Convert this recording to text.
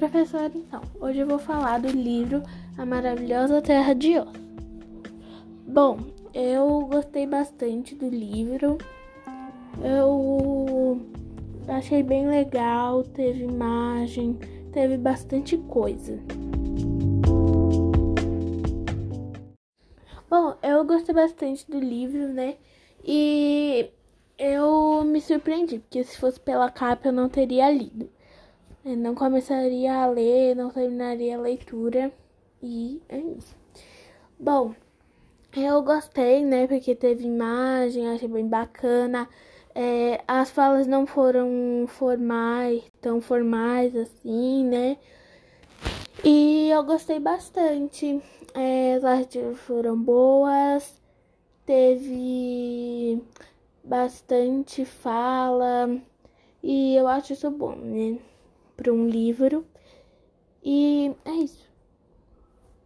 professora, então. Hoje eu vou falar do livro A Maravilhosa Terra de Oz. Bom, eu gostei bastante do livro. Eu achei bem legal, teve imagem, teve bastante coisa. Bom, eu gostei bastante do livro, né? E eu me surpreendi, porque se fosse pela capa eu não teria lido. Não começaria a ler, não terminaria a leitura. E é isso. Bom, eu gostei, né? Porque teve imagem, achei bem bacana. É, as falas não foram formais, tão formais assim, né? E eu gostei bastante. É, as artes foram boas. Teve bastante fala. E eu acho isso bom, né? Para um livro. E.